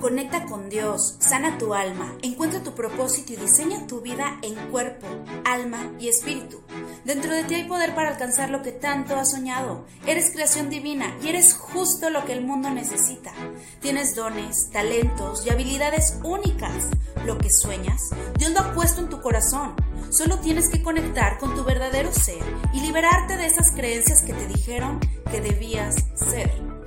Conecta con Dios, sana tu alma, encuentra tu propósito y diseña tu vida en cuerpo, alma y espíritu. Dentro de ti hay poder para alcanzar lo que tanto has soñado. Eres creación divina y eres justo lo que el mundo necesita. Tienes dones, talentos y habilidades únicas. Lo que sueñas, Dios lo ha puesto en tu corazón. Solo tienes que conectar con tu verdadero ser y liberarte de esas creencias que te dijeron que debías ser.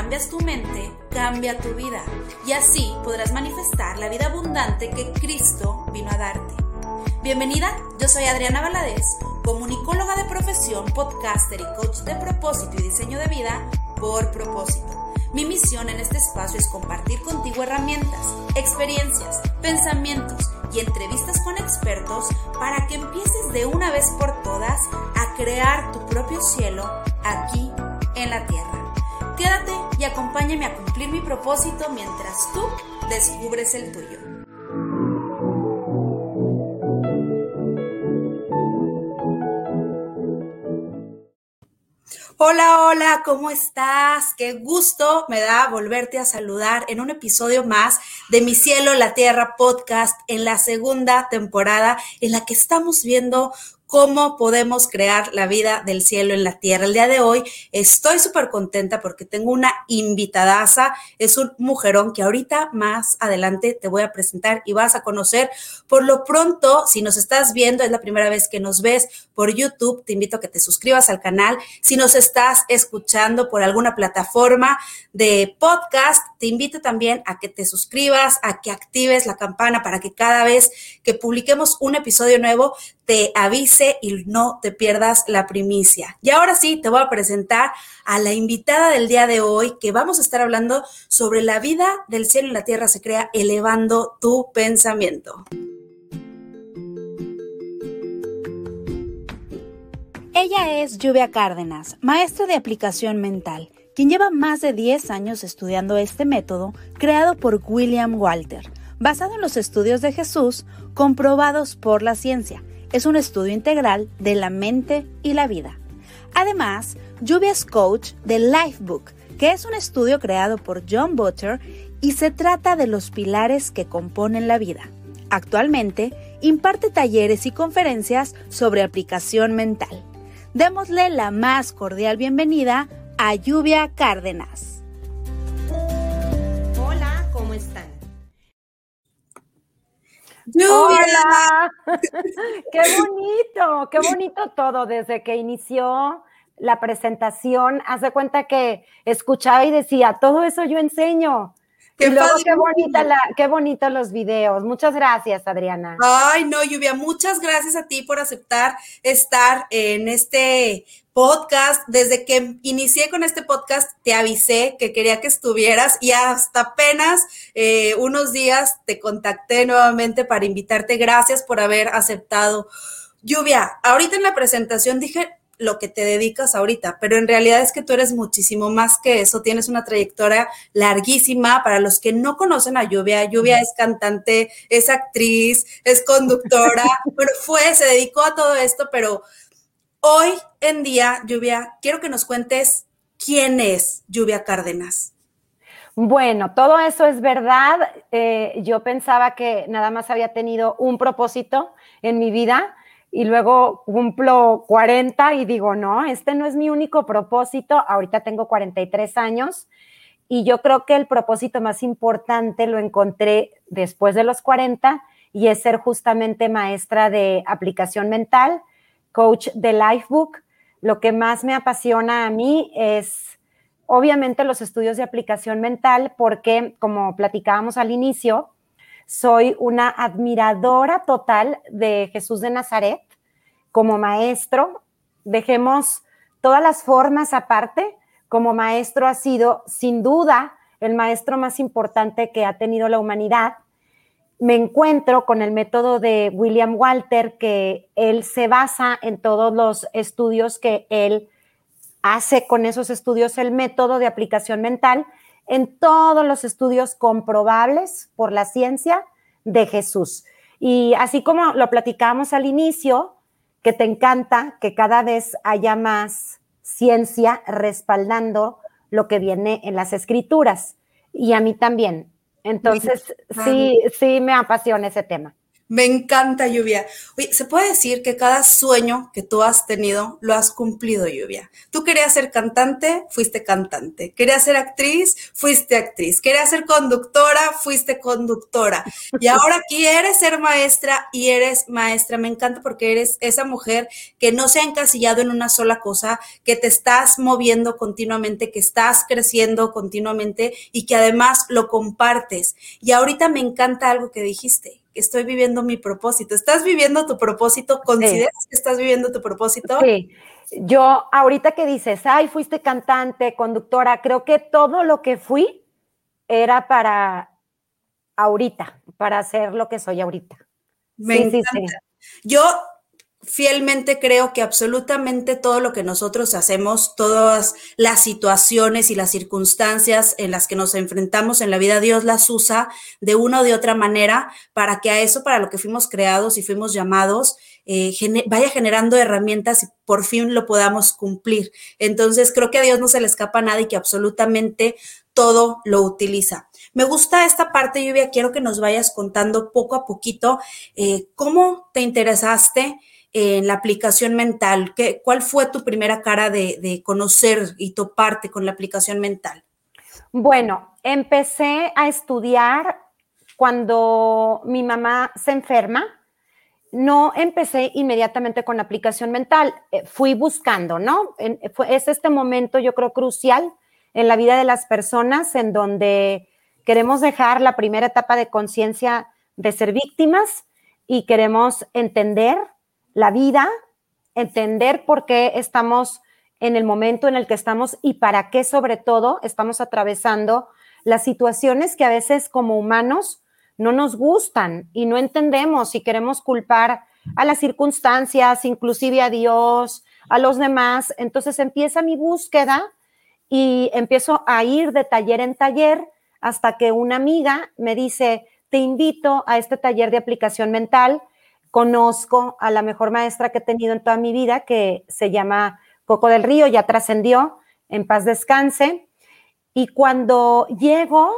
Cambias tu mente, cambia tu vida y así podrás manifestar la vida abundante que Cristo vino a darte. Bienvenida, yo soy Adriana Valadez, comunicóloga de profesión, podcaster y coach de propósito y diseño de vida por propósito. Mi misión en este espacio es compartir contigo herramientas, experiencias, pensamientos y entrevistas con expertos para que empieces de una vez por todas a crear tu propio cielo aquí en la tierra. Quédate y acompáñame a cumplir mi propósito mientras tú descubres el tuyo. Hola, hola, ¿cómo estás? Qué gusto me da volverte a saludar en un episodio más de Mi Cielo, la Tierra podcast en la segunda temporada en la que estamos viendo cómo podemos crear la vida del cielo en la tierra. El día de hoy estoy súper contenta porque tengo una invitadaza, es un mujerón que ahorita más adelante te voy a presentar y vas a conocer. Por lo pronto, si nos estás viendo, es la primera vez que nos ves por YouTube, te invito a que te suscribas al canal. Si nos estás escuchando por alguna plataforma de podcast, te invito también a que te suscribas, a que actives la campana para que cada vez que publiquemos un episodio nuevo te avise y no te pierdas la primicia. Y ahora sí, te voy a presentar a la invitada del día de hoy, que vamos a estar hablando sobre la vida del cielo y la tierra se crea elevando tu pensamiento. Ella es Lluvia Cárdenas, maestra de aplicación mental, quien lleva más de 10 años estudiando este método creado por William Walter, basado en los estudios de Jesús comprobados por la ciencia es un estudio integral de la mente y la vida. Además, Lluvia es coach de Lifebook, que es un estudio creado por John Butter y se trata de los pilares que componen la vida. Actualmente, imparte talleres y conferencias sobre aplicación mental. Démosle la más cordial bienvenida a Lluvia Cárdenas. Hola, qué bonito, qué bonito todo desde que inició la presentación. Hace cuenta que escuchaba y decía, todo eso yo enseño. Qué y luego, qué bonita la, qué bonito los videos. Muchas gracias, Adriana. Ay, no, Lluvia, muchas gracias a ti por aceptar estar en este podcast. Desde que inicié con este podcast, te avisé que quería que estuvieras y hasta apenas eh, unos días te contacté nuevamente para invitarte. Gracias por haber aceptado. Lluvia, ahorita en la presentación dije, lo que te dedicas ahorita, pero en realidad es que tú eres muchísimo más que eso, tienes una trayectoria larguísima. Para los que no conocen a Lluvia, Lluvia es cantante, es actriz, es conductora, pero fue, se dedicó a todo esto, pero hoy en día, Lluvia, quiero que nos cuentes quién es Lluvia Cárdenas. Bueno, todo eso es verdad. Eh, yo pensaba que nada más había tenido un propósito en mi vida y luego cumplo 40 y digo, no, este no es mi único propósito, ahorita tengo 43 años y yo creo que el propósito más importante lo encontré después de los 40 y es ser justamente maestra de aplicación mental, coach de Lifebook. Lo que más me apasiona a mí es obviamente los estudios de aplicación mental porque como platicábamos al inicio, soy una admiradora total de Jesús de Nazaret como maestro. Dejemos todas las formas aparte. Como maestro ha sido, sin duda, el maestro más importante que ha tenido la humanidad. Me encuentro con el método de William Walter, que él se basa en todos los estudios que él hace con esos estudios, el método de aplicación mental en todos los estudios comprobables por la ciencia de Jesús. Y así como lo platicamos al inicio, que te encanta que cada vez haya más ciencia respaldando lo que viene en las escrituras. Y a mí también. Entonces, sí, sí me apasiona ese tema. Me encanta Lluvia. Oye, ¿se puede decir que cada sueño que tú has tenido lo has cumplido, Lluvia? Tú querías ser cantante, fuiste cantante. Querías ser actriz, fuiste actriz. Querías ser conductora, fuiste conductora. Y ahora quieres ser maestra y eres maestra. Me encanta porque eres esa mujer que no se ha encasillado en una sola cosa, que te estás moviendo continuamente, que estás creciendo continuamente y que además lo compartes. Y ahorita me encanta algo que dijiste estoy viviendo mi propósito. ¿Estás viviendo tu propósito? ¿Consideras que estás viviendo tu propósito? Sí. Yo, ahorita que dices, ay, fuiste cantante, conductora, creo que todo lo que fui era para ahorita, para hacer lo que soy ahorita. Me encanta. Yo fielmente creo que absolutamente todo lo que nosotros hacemos, todas las situaciones y las circunstancias en las que nos enfrentamos en la vida, Dios las usa de una o de otra manera para que a eso, para lo que fuimos creados y fuimos llamados, eh, vaya generando herramientas y por fin lo podamos cumplir. Entonces, creo que a Dios no se le escapa nada y que absolutamente todo lo utiliza. Me gusta esta parte, Lluvia, quiero que nos vayas contando poco a poquito eh, cómo te interesaste en la aplicación mental? ¿Qué, ¿Cuál fue tu primera cara de, conocer y toparte con la aplicación mental? Bueno, empecé a estudiar cuando mi mamá se enferma. No empecé inmediatamente con la aplicación mental, eh, fui buscando, ¿no? es este momento, yo creo, crucial en la vida de las personas en donde queremos dejar la primera etapa de conciencia de ser víctimas y queremos entender la vida, entender por qué estamos en el momento en el que estamos y para qué sobre todo estamos atravesando las situaciones que a veces como humanos no nos gustan y no entendemos y queremos culpar a las circunstancias, inclusive a Dios, a los demás. Entonces empieza mi búsqueda y empiezo a ir de taller en taller hasta que una amiga me dice, te invito a este taller de aplicación mental conozco a la mejor maestra que he tenido en toda mi vida, que se llama Coco del Río, ya trascendió, en paz descanse. Y cuando llego,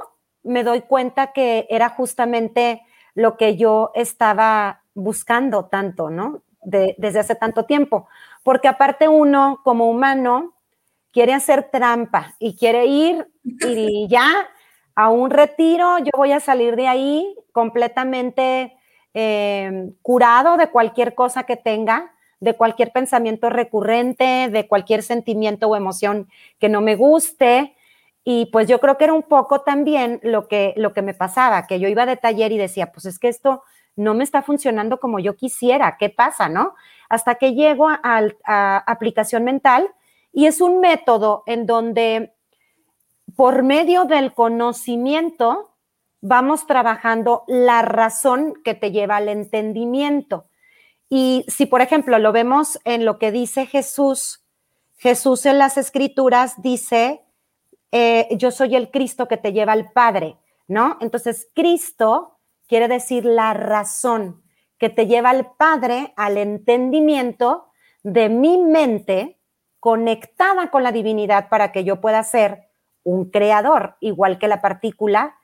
me doy cuenta que era justamente lo que yo estaba buscando tanto, ¿no? desde hace tanto tiempo. Porque aparte uno, como humano, quiere hacer trampa y quiere ir y ya a un retiro, yo voy a salir de ahí completamente Em, curado de cualquier cosa que tenga, de cualquier pensamiento recurrente, de cualquier sentimiento o emoción que no me guste. Y pues yo creo que era un poco también lo que, lo que me pasaba, que yo iba de taller y decía, pues es que esto no me está funcionando como yo quisiera, ¿qué pasa, no? Hasta que llego a, a aplicación mental y es un método en donde por medio del conocimiento vamos trabajando la razón que te lleva al entendimiento. Y si, por ejemplo, lo vemos en lo que dice Jesús, Jesús en las escrituras dice, eh, yo soy el Cristo que te lleva al Padre, ¿no? Entonces, Cristo quiere decir la razón que te lleva al Padre, al entendimiento de mi mente conectada con la divinidad para que yo pueda ser un creador, igual que la partícula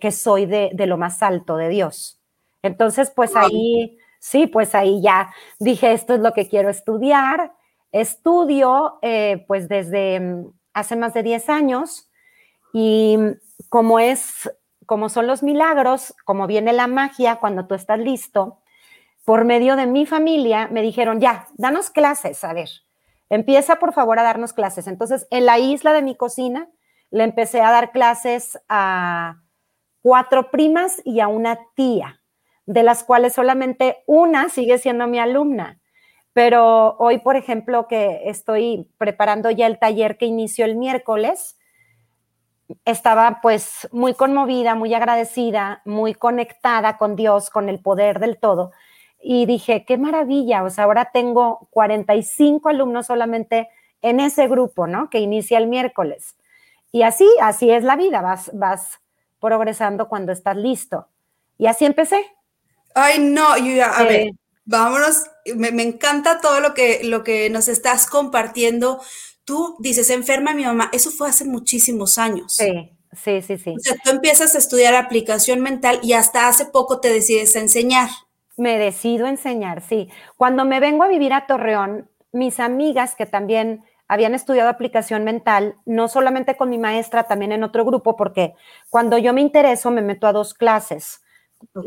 que, soy de, lo más alto de Dios. Entonces, pues ahí, sí, pues ahí ya dije, esto es lo que quiero estudiar. Estudio, eh, pues desde mm, hace más de 10 años y como es, como son los milagros, como viene la magia cuando tú estás listo, por medio de mi familia me dijeron, ya, danos clases, a ver, empieza por favor a darnos clases. Entonces, en la isla de mi cocina, le empecé a dar clases a cuatro primas y a una tía, de las cuales solamente una sigue siendo mi alumna. Pero hoy, por ejemplo, que estoy preparando ya el taller que inició el miércoles, estaba pues muy conmovida, muy agradecida, muy conectada con Dios, con el poder del todo. Y dije, qué maravilla, o sea, ahora tengo 45 alumnos solamente en ese grupo, ¿no? Que inicia el miércoles. Y así, así es la vida, vas, vas progresando cuando estás listo. Y así empecé. Ay, no, a ver, vámonos, me, encanta todo lo que, lo que nos estás compartiendo. Tú dices, enferma mi mamá, eso fue hace muchísimos años. Sí, Sí, sí, sí. O sea, tú empiezas a estudiar aplicación mental y hasta hace poco te decides a enseñar. Me decido a enseñar, sí. Cuando me vengo a vivir a Torreón, mis amigas que también habían estudiado aplicación mental, no solamente con mi maestra, también en otro grupo, porque cuando yo me intereso me meto a dos clases.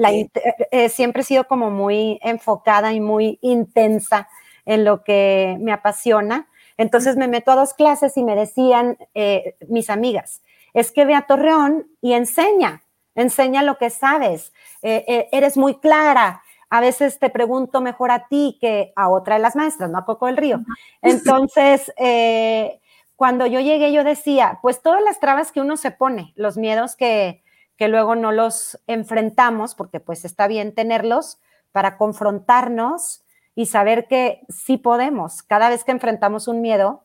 Eh, eh, siempre he sido como muy enfocada y muy intensa en lo que me apasiona. Entonces me meto a dos clases y me decían eh, mis amigas, es que ve a Torreón y enseña, enseña lo que sabes, eres muy clara, a veces te pregunto mejor a ti que a otra de las maestras, no a Coco del Río. Entonces, eh, cuando yo llegué, yo decía, pues todas las trabas que uno se pone, los miedos que, que luego no los enfrentamos, porque pues está bien tenerlos para confrontarnos y saber que sí podemos. Cada vez que enfrentamos un miedo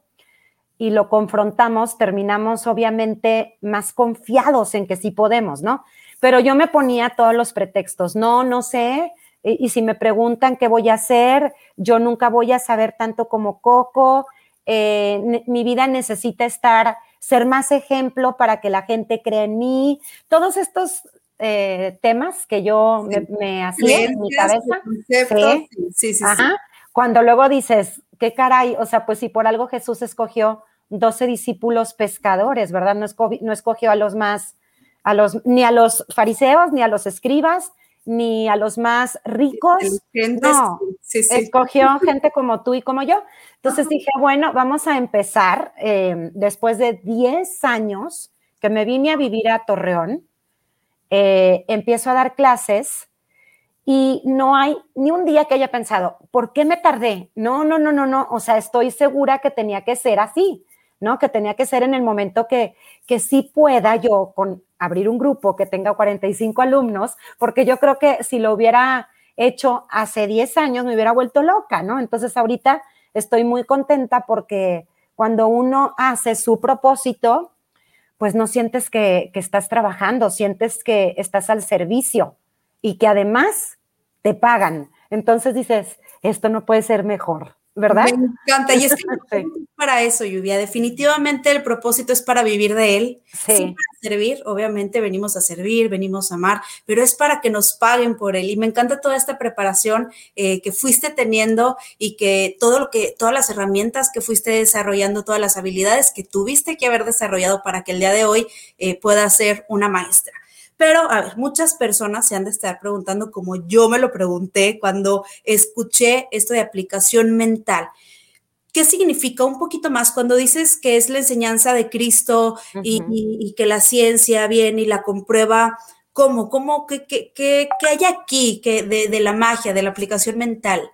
y lo confrontamos, terminamos obviamente más confiados en que sí podemos, ¿no? Pero yo me ponía todos los pretextos, no, no sé, y, si me preguntan qué voy a hacer, yo nunca voy a saber tanto como Coco. Eh, mi vida necesita estar, ser más ejemplo para que la gente cree en mí. Todos estos eh, temas que yo me, hacía en mi cabeza. Sí, sí, sí, Cuando luego dices, qué caray, o sea, pues si por algo Jesús escogió 12 discípulos pescadores, ¿verdad? No escogió, no escogió a los más, a los, ni a los fariseos, ni a los escribas, ni a los más ricos. No, escogió gente como tú y como yo. Entonces dije, bueno, vamos a empezar em, después de 10 años que me vine a vivir a Torreón. Eh, empiezo a dar clases y no hay ni un día que haya pensado, ¿por qué me tardé? No, no, no, no, no. O sea, estoy segura que tenía que ser así. ¿no? Que tenía que ser en el momento que, que sí pueda yo con abrir un grupo que tenga 45 alumnos, porque yo creo que si lo hubiera hecho hace 10 años me hubiera vuelto loca, ¿no? Entonces ahorita estoy muy contenta porque cuando uno hace su propósito, pues no sientes que, que estás trabajando, sientes que estás al servicio y que además te pagan. Entonces dices, esto no puede ser mejor. ¿Verdad? Me encanta. Y es que para eso, Lluvia. Definitivamente el propósito es para vivir de él. Sí. para servir, obviamente venimos a servir, venimos a amar, pero es para que nos paguen por él. Y me encanta toda esta preparación eh, que fuiste teniendo y que todo lo que, todas las herramientas que fuiste desarrollando, todas las habilidades que tuviste que haber desarrollado para que el día de hoy eh, pueda ser una maestra. Pero, a ver, muchas personas se han de estar preguntando, como yo me lo pregunté cuando escuché esto de aplicación mental. ¿Qué significa un poquito más cuando dices que es la enseñanza de Cristo y, que la ciencia viene y la comprueba? ¿Cómo? ¿Cómo? ¿Qué, qué, hay aquí que de, de la magia, de la aplicación mental?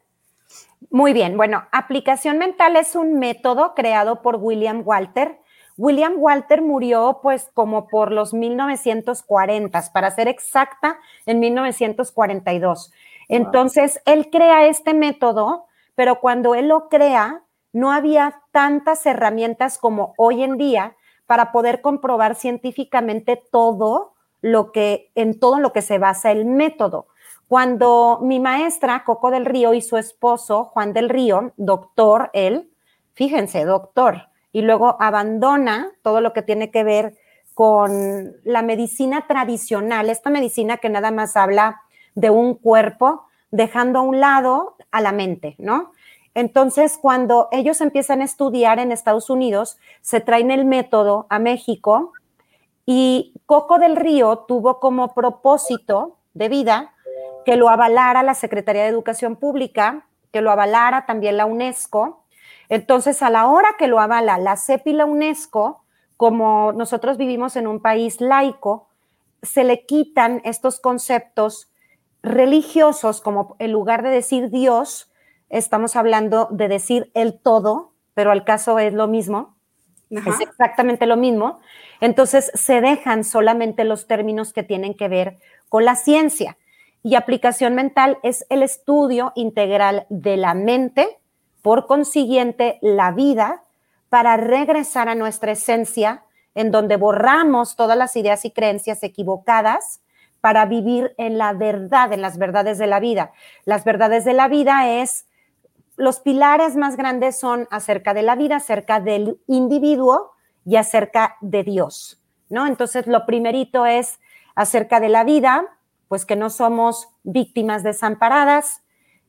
Muy bien, bueno, aplicación mental es un método creado por William Walter William Walter murió pues como por los 1940, para ser exacta, en 1942. Entonces, él crea este método, pero cuando él lo crea, no había tantas herramientas como hoy en día para poder comprobar científicamente todo lo que, en todo lo que se basa el método. Cuando mi maestra, Coco del Río, y su esposo, Juan del Río, doctor, él, fíjense, doctor, y luego abandona todo lo que tiene que ver con la medicina tradicional, esta medicina que nada más habla de un cuerpo, dejando a un lado a la mente, ¿no? Entonces, cuando ellos empiezan a estudiar en Estados Unidos, se traen el método a México y Coco del Río tuvo como propósito de vida que lo avalara la Secretaría de Educación Pública, que lo avalara también la UNESCO entonces, a la hora que lo avala la CEP y la UNESCO, como nosotros vivimos en un país laico, se le quitan estos conceptos religiosos, como en lugar de decir Dios, estamos hablando de decir el todo, pero al caso es lo mismo, es exactamente lo mismo. Entonces se dejan solamente los términos que tienen que ver con la ciencia. Y aplicación mental es el estudio integral de la mente, por consiguiente, la vida para regresar a nuestra esencia, en donde borramos todas las ideas y creencias equivocadas para vivir en la verdad, en las verdades de la vida. Las verdades de la vida es, los pilares más grandes son acerca de la vida, acerca del individuo y acerca de Dios. ¿no? Entonces, lo primerito es acerca de la vida, pues que no somos víctimas desamparadas,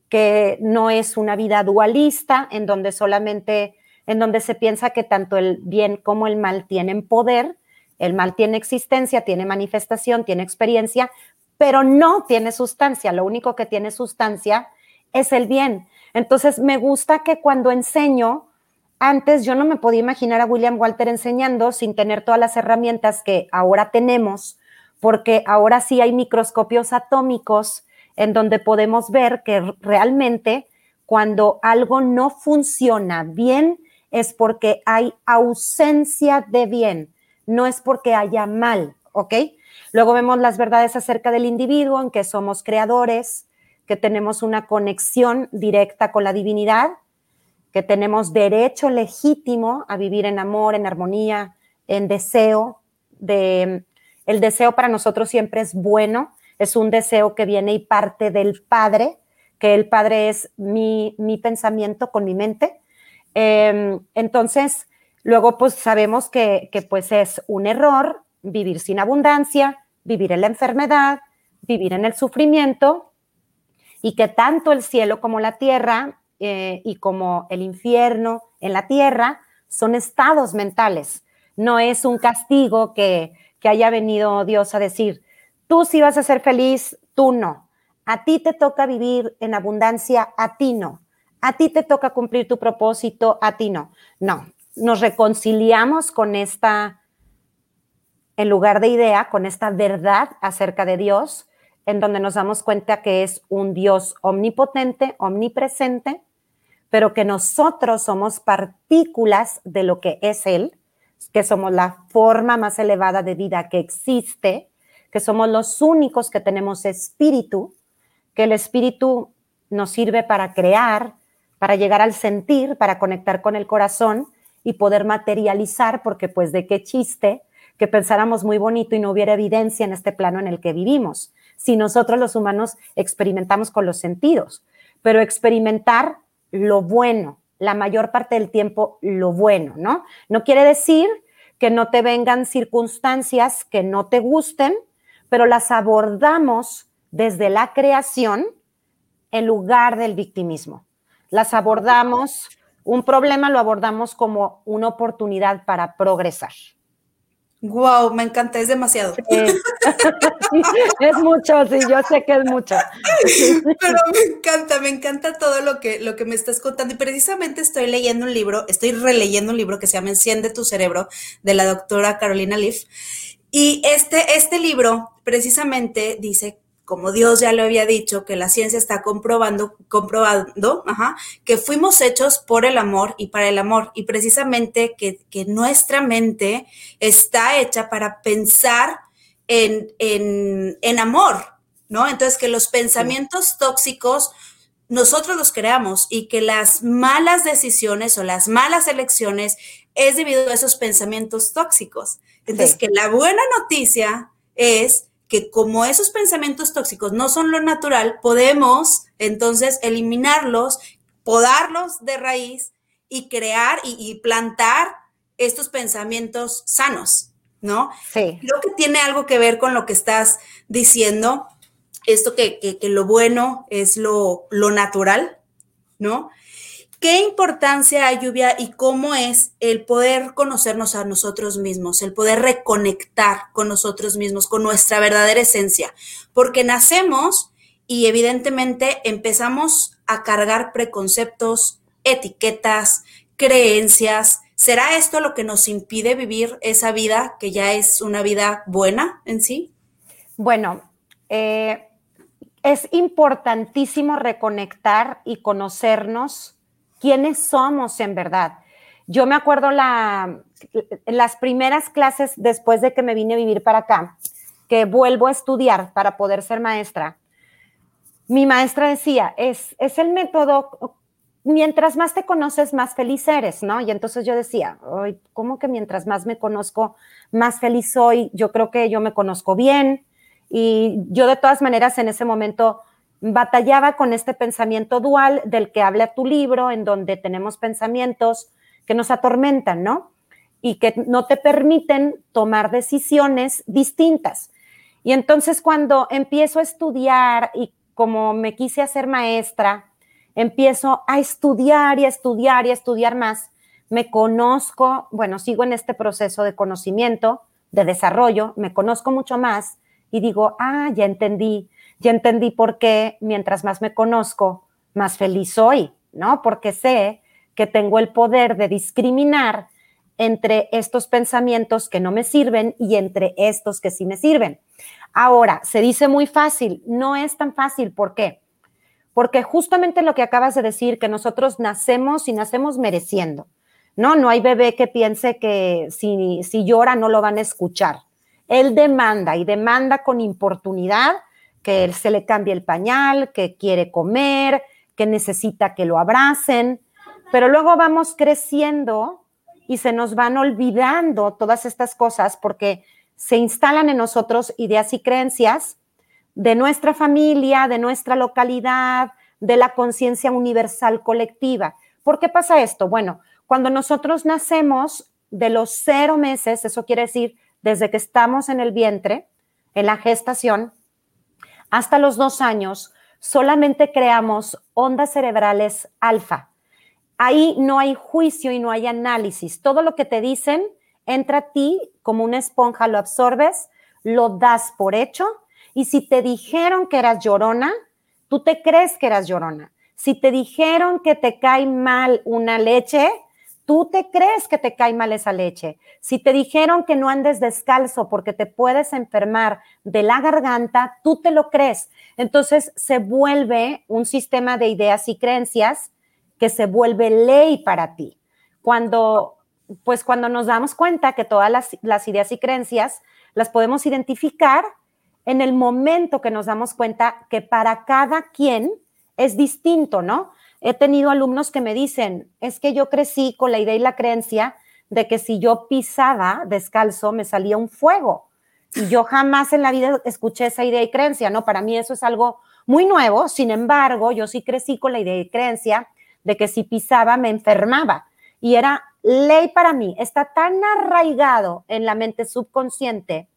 que no es una vida dualista en donde solamente, en donde se piensa que tanto el bien como el mal tienen poder, el mal tiene existencia, tiene manifestación, tiene experiencia, pero no tiene sustancia. Lo único que tiene sustancia es el bien. Entonces, me gusta que cuando enseño, antes yo no me podía imaginar a William Walter enseñando sin tener todas las herramientas que ahora tenemos, porque ahora sí hay microscopios atómicos en donde podemos ver que realmente cuando algo no funciona bien es porque hay ausencia de bien, no es porque haya mal, ¿ok? Luego vemos las verdades acerca del individuo, en que somos creadores, que tenemos una conexión directa con la divinidad, que tenemos derecho legítimo a vivir en amor, en armonía, en deseo. De, el deseo para nosotros siempre es bueno, es un deseo que viene y parte del Padre, que el Padre es mi, pensamiento con mi mente. Em, entonces, luego pues sabemos que, que pues es un error vivir sin abundancia, vivir en la enfermedad, vivir en el sufrimiento y que tanto el cielo como la tierra eh, y como el infierno en la tierra son estados mentales. No es un castigo que, que haya venido Dios a decir, tú sí vas a ser feliz, tú no. A ti te toca vivir en abundancia, a ti no. A ti te toca cumplir tu propósito, a ti no. No, nos reconciliamos con esta en lugar de idea, con esta verdad acerca de Dios, en donde nos damos cuenta que es un Dios omnipotente, omnipresente, pero que nosotros somos partículas de lo que es Él, que somos la forma más elevada de vida que existe, que somos los únicos que tenemos espíritu, que el espíritu nos sirve para crear, para llegar al sentir, para conectar con el corazón y poder materializar, porque pues de qué chiste que pensáramos muy bonito y no hubiera evidencia en este plano en el que vivimos. Si nosotros los humanos experimentamos con los sentidos, pero experimentar lo bueno, la mayor parte del tiempo lo bueno, ¿no? No quiere decir que no te vengan circunstancias que no te gusten, pero las abordamos desde la creación en lugar del victimismo. Las abordamos, un problema lo abordamos como una oportunidad para progresar. Wow, me encanta, es demasiado. es mucho, sí, yo sé que es mucho. Pero me encanta, me encanta todo lo que, lo que me estás contando. Y precisamente estoy leyendo un libro, estoy releyendo un libro que se llama Enciende tu cerebro, de la doctora Carolina Leaf. Y este, este libro precisamente dice como Dios ya lo había dicho, que la ciencia está comprobando, comprobando, que fuimos hechos por el amor y para el amor, y precisamente que, nuestra mente está hecha para pensar en, en, amor, ¿no? Entonces, que los pensamientos tóxicos nosotros los creamos y que las malas decisiones o las malas elecciones es debido a esos pensamientos tóxicos. Entonces, que la buena noticia es que como esos pensamientos tóxicos no son lo natural, podemos entonces eliminarlos, podarlos de raíz y crear y, plantar estos pensamientos sanos, ¿no? Sí. Creo que tiene algo que ver con lo que estás diciendo, esto que, que, lo bueno es lo, lo natural, ¿no? ¿Qué importancia hay, Lluvia, y cómo es el poder conocernos a nosotros mismos, el poder reconectar con nosotros mismos, con nuestra verdadera esencia? Porque nacemos y evidentemente empezamos a cargar preconceptos, etiquetas, creencias. ¿Será esto lo que nos impide vivir esa vida que ya es una vida buena en sí? Bueno, eh, es importantísimo reconectar y conocernos quiénes somos en verdad. Yo me acuerdo la, las primeras clases después de que me vine a vivir para acá, que vuelvo a estudiar para poder ser maestra. Mi maestra decía, es, es el método, mientras más te conoces, más feliz eres, ¿no? Y entonces yo decía, ¿cómo que mientras más me conozco, más feliz soy? Yo creo que yo me conozco bien y yo de todas maneras en ese momento batallaba con este pensamiento dual del que habla tu libro, en donde tenemos pensamientos que nos atormentan, ¿no? y que no te permiten tomar decisiones distintas. Y entonces cuando empiezo a estudiar y como me quise hacer maestra, empiezo a estudiar y a estudiar y a estudiar más, me conozco, bueno, sigo en este proceso de conocimiento, de desarrollo, me conozco mucho más y digo, ah, ya entendí, ya entendí por qué mientras más me conozco, más feliz soy, ¿no? Porque sé que tengo el poder de discriminar entre estos pensamientos que no me sirven y entre estos que sí me sirven. Ahora, se dice muy fácil, no es tan fácil, ¿por qué? Porque justamente lo que acabas de decir, que nosotros nacemos y nacemos mereciendo, ¿no? No hay bebé que piense que si, si llora no lo van a escuchar. Él demanda y demanda con importunidad que se le cambie el pañal, que quiere comer, que necesita que lo abracen, pero luego vamos creciendo y se nos van olvidando todas estas cosas porque se instalan en nosotros ideas y creencias de nuestra familia, de nuestra localidad, de la conciencia universal colectiva. ¿Por qué pasa esto? Bueno, cuando nosotros nacemos de los cero meses, eso quiere decir desde que estamos en el vientre, en la gestación, hasta los dos años, solamente creamos ondas cerebrales alfa ahí no hay juicio y no hay análisis. Todo lo que te dicen entra a ti como una esponja, lo absorbes, lo das por hecho y si te dijeron que eras llorona, tú te crees que eras llorona. Si te dijeron que te cae mal una leche, tú te crees que te cae mal esa leche. Si te dijeron que no andes descalzo porque te puedes enfermar de la garganta, tú te lo crees. Entonces se vuelve un sistema de ideas y creencias que se vuelve ley para ti. Cuando, pues cuando nos damos cuenta que todas las, las ideas y creencias las podemos identificar en el momento que nos damos cuenta que para cada quien es distinto, ¿no? He tenido alumnos que me dicen, es que yo crecí con la idea y la creencia de que si yo pisaba descalzo me salía un fuego. Y yo jamás en la vida escuché esa idea y creencia, ¿no? Para mí eso es algo muy nuevo, sin embargo, yo sí crecí con la idea y creencia de que si pisaba me enfermaba. Y era ley para mí, está tan arraigado en la mente subconsciente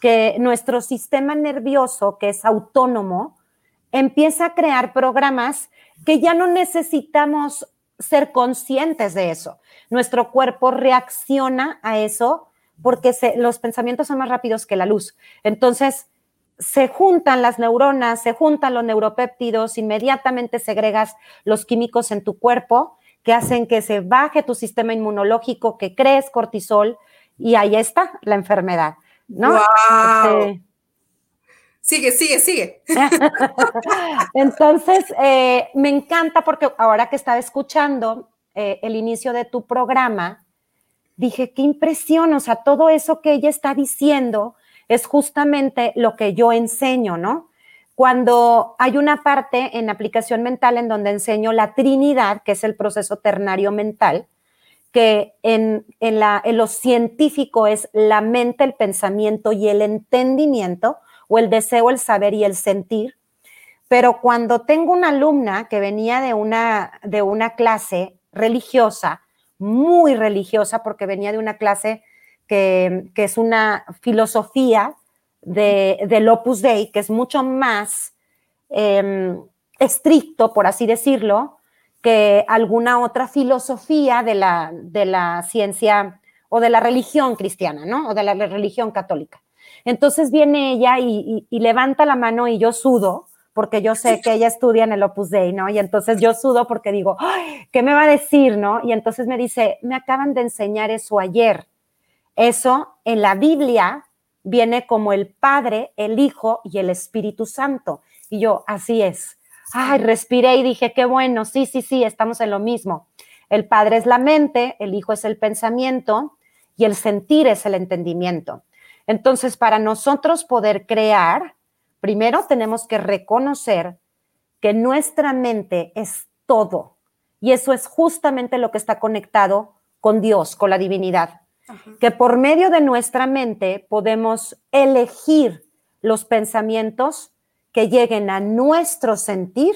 que nuestro sistema nervioso, que es autónomo, empieza a crear programas que ya no necesitamos ser conscientes de eso. Nuestro cuerpo reacciona a eso porque los pensamientos son más rápidos que la luz. Entonces, se juntan las neuronas, se juntan los neuropéptidos, inmediatamente segregas los químicos en tu cuerpo que hacen que se baje tu sistema inmunológico, que crees cortisol y ahí está la enfermedad, ¿no? Este sigue, sigue, sigue. Entonces, eh, me encanta porque ahora que estaba escuchando eh, el inicio de tu programa, dije, qué impresión, o sea, todo eso que ella está diciendo, es justamente lo que yo enseño, ¿no? Cuando hay una parte en aplicación mental en donde enseño la Trinidad, que es el proceso ternario mental, que en, en, la, en lo científico es la mente, el pensamiento y el entendimiento, o el deseo, el saber y el sentir. Pero cuando tengo una alumna que venía de una, de una clase religiosa, muy religiosa, porque venía de una clase que, es una filosofía de, del Opus Dei, que es mucho más em, estricto, por así decirlo, que alguna otra filosofía de la, de la ciencia o de la religión cristiana, ¿no? O de la religión católica. Entonces viene ella y, levanta la mano y yo sudo, porque yo sé que ella estudia en el Opus Dei, ¿no? Y entonces yo sudo porque digo, ¿qué me va a decir, no? Y entonces me dice, me acaban de enseñar eso ayer. Eso en la Biblia viene como el Padre, el Hijo y el Espíritu Santo. Y yo, así es. Ay, respiré y dije, qué bueno, sí, sí, sí, estamos en lo mismo. El Padre es la mente, el Hijo es el pensamiento y el sentir es el entendimiento. Entonces, para nosotros poder crear, primero tenemos que reconocer que nuestra mente es todo. Y eso es justamente lo que está conectado con Dios, con la divinidad que por medio de nuestra mente podemos elegir los pensamientos que lleguen a nuestro sentir